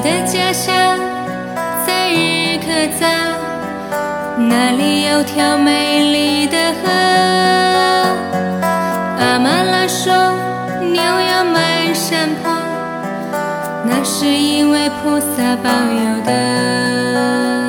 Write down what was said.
我的家乡在日喀则那里有条美丽的河。阿妈拉说牛羊满山坡那是因为菩萨保佑的。